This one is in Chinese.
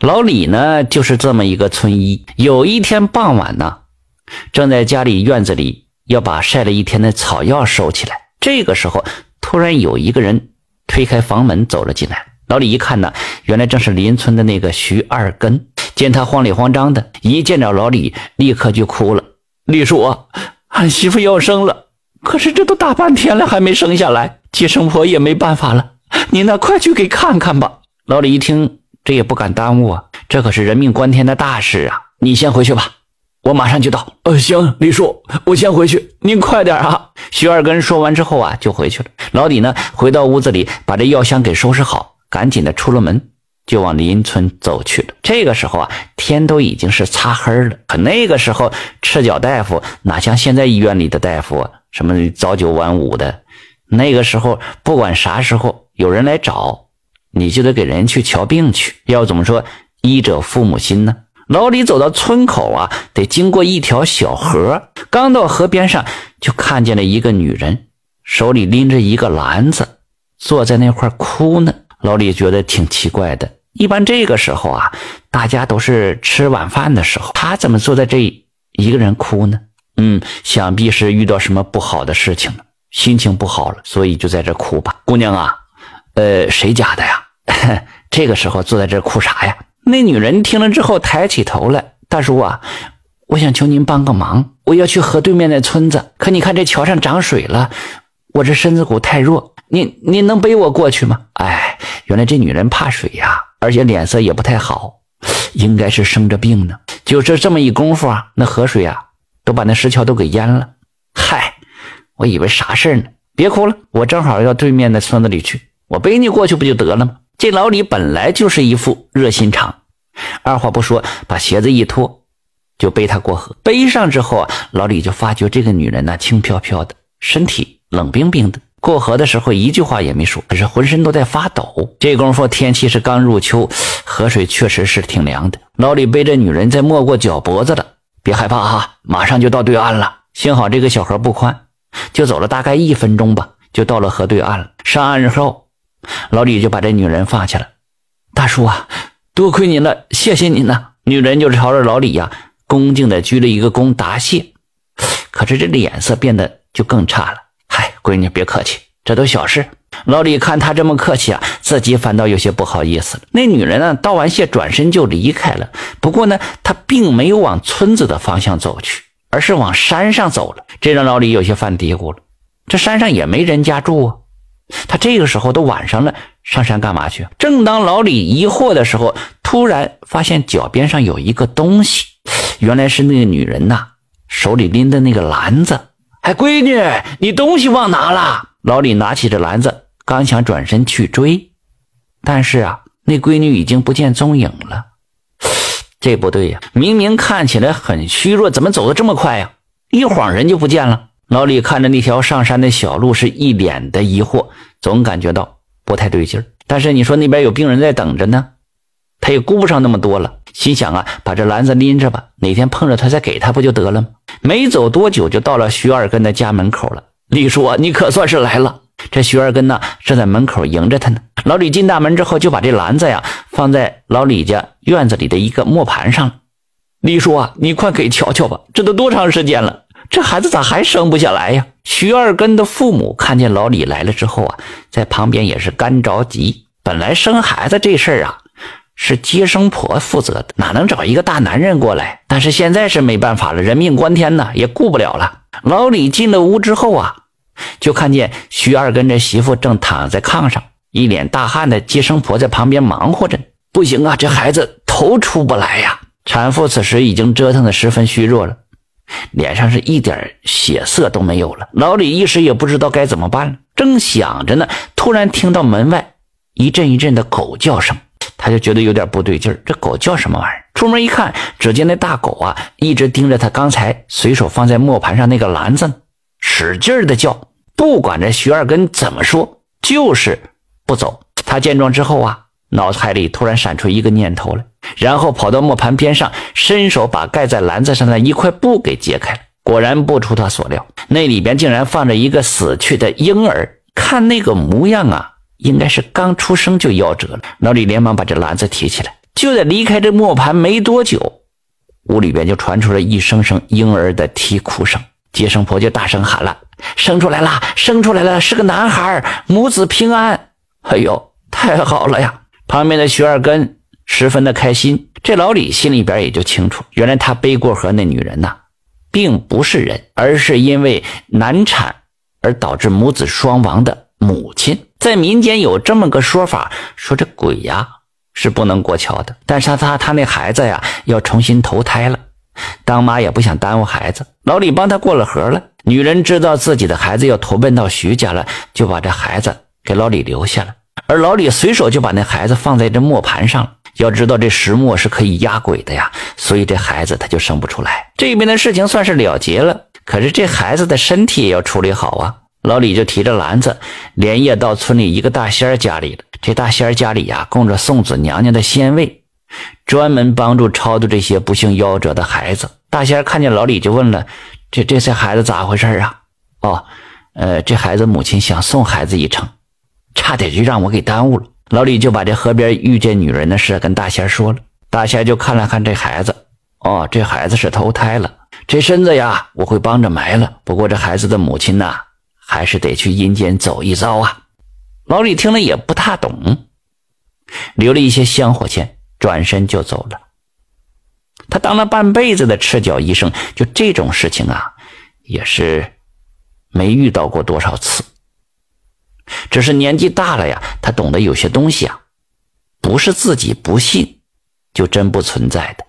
老李呢，就是这么一个村医。有一天傍晚呢，正在家里院子里要把晒了一天的草药收起来。这个时候，突然有一个人推开房门走了进来。老李一看呢，原来正是邻村的那个徐二根。见他慌里慌张的，一见着老李，立刻就哭了。李叔，俺媳妇要生了，可是这都大半天了，还没生下来，接生婆也没办法了。您呢，快去给看看吧。老李一听，这也不敢耽误啊，这可是人命关天的大事啊！你先回去吧，我马上就到。呃，行，李叔，我先回去，您快点啊。徐二根说完之后啊，就回去了。老李呢，回到屋子里，把这药箱给收拾好，赶紧的出了门，就往邻村走去了。这个时候啊，天都已经是擦黑了。可那个时候，赤脚大夫哪像现在医院里的大夫啊，什么早九晚五的。那个时候，不管啥时候有人来找，你就得给人去瞧病去。要怎么说，医者父母心呢？老李走到村口啊，得经过一条小河。刚到河边上，就看见了一个女人，手里拎着一个篮子，坐在那块哭呢。老李觉得挺奇怪的。一般这个时候啊，大家都是吃晚饭的时候，他怎么坐在这一个人哭呢？嗯，想必是遇到什么不好的事情了，心情不好了，所以就在这哭吧。姑娘啊，呃，谁家的呀？这个时候坐在这哭啥呀？那女人听了之后，抬起头来：“大叔啊，我想求您帮个忙，我要去河对面那村子。可你看这桥上涨水了，我这身子骨太弱，您您能背我过去吗？”哎，原来这女人怕水呀，而且脸色也不太好，应该是生着病呢。就是这么一功夫啊，那河水啊，都把那石桥都给淹了。嗨，我以为啥事呢？别哭了，我正好要对面那村子里去，我背你过去不就得了吗？这老李本来就是一副热心肠，二话不说，把鞋子一脱，就背她过河。背上之后啊，老李就发觉这个女人呢轻飘飘的，身体冷冰冰的。过河的时候一句话也没说，可是浑身都在发抖。这功夫天气是刚入秋，河水确实是挺凉的。老李背着女人在没过脚脖子了，别害怕哈，马上就到对岸了。幸好这个小河不宽，就走了大概一分钟吧，就到了河对岸了。上岸之后。老李就把这女人放下了。大叔啊，多亏您了，谢谢您呐。女人就朝着老李呀，恭敬的鞠了一个躬答谢。可是这脸色变得就更差了。嗨，闺女别客气，这都小事。老李看她这么客气啊，自己反倒有些不好意思了。那女人呢，道完谢转身就离开了。不过呢，她并没有往村子的方向走去，而是往山上走了。这让老李有些犯嘀咕了。这山上也没人家住啊。他这个时候都晚上了，上山干嘛去？正当老李疑惑的时候，突然发现脚边上有一个东西，原来是那个女人呐，手里拎的那个篮子。哎，闺女，你东西忘拿了。老李拿起这篮子，刚想转身去追，但是啊，那闺女已经不见踪影了。这不对呀，明明看起来很虚弱，怎么走的这么快呀？一晃人就不见了。老李看着那条上山的小路，是一脸的疑惑，总感觉到不太对劲儿。但是你说那边有病人在等着呢，他也顾不上那么多了，心想啊，把这篮子拎着吧，哪天碰着他再给他不就得了吗？没走多久，就到了徐二根的家门口了。李叔，你可算是来了。这徐二根呢，正在门口迎着他呢。老李进大门之后，就把这篮子呀放在老李家院子里的一个磨盘上了。李叔啊，你快给瞧瞧吧，这都多长时间了？这孩子咋还生不下来呀？徐二根的父母看见老李来了之后啊，在旁边也是干着急。本来生孩子这事儿啊，是接生婆负责的，哪能找一个大男人过来？但是现在是没办法了，人命关天呐，也顾不了了。老李进了屋之后啊，就看见徐二根这媳妇正躺在炕上，一脸大汗的接生婆在旁边忙活着。不行啊，这孩子头出不来呀！产妇此时已经折腾的十分虚弱了。脸上是一点血色都没有了，老李一时也不知道该怎么办了。正想着呢，突然听到门外一阵一阵的狗叫声，他就觉得有点不对劲儿。这狗叫什么玩意儿？出门一看，只见那大狗啊，一直盯着他刚才随手放在磨盘上那个篮子，使劲的叫。不管这徐二根怎么说，就是不走。他见状之后啊。脑海里突然闪出一个念头来，然后跑到磨盘边上，伸手把盖在篮子上的一块布给揭开了。果然不出他所料，那里边竟然放着一个死去的婴儿。看那个模样啊，应该是刚出生就夭折了。老李连忙把这篮子提起来，就在离开这磨盘没多久，屋里边就传出了一声声婴儿的啼哭声。接生婆就大声喊了：“生出来了，生出来了，是个男孩，母子平安！”哎呦，太好了呀！旁边的徐二根十分的开心。这老李心里边也就清楚，原来他背过河那女人呐，并不是人，而是因为难产而导致母子双亡的母亲。在民间有这么个说法，说这鬼呀是不能过桥的，但是他他他那孩子呀要重新投胎了。当妈也不想耽误孩子，老李帮他过了河了。女人知道自己的孩子要投奔到徐家了，就把这孩子给老李留下了。而老李随手就把那孩子放在这磨盘上了。要知道这石磨是可以压鬼的呀，所以这孩子他就生不出来。这边的事情算是了结了，可是这孩子的身体也要处理好啊。老李就提着篮子，连夜到村里一个大仙家里了。这大仙家里呀，供着送子娘娘的仙位。专门帮助超度这些不幸夭折的孩子。大仙看见老李就问了：“这这些孩子咋回事啊？”“哦，呃，这孩子母亲想送孩子一程，差点就让我给耽误了。”老李就把这河边遇见女人的事跟大仙说了。大仙就看了看这孩子：“哦，这孩子是投胎了，这身子呀，我会帮着埋了。不过这孩子的母亲呐，还是得去阴间走一遭啊。”老李听了也不太懂，留了一些香火钱。转身就走了。他当了半辈子的赤脚医生，就这种事情啊，也是没遇到过多少次。只是年纪大了呀，他懂得有些东西啊，不是自己不信，就真不存在的。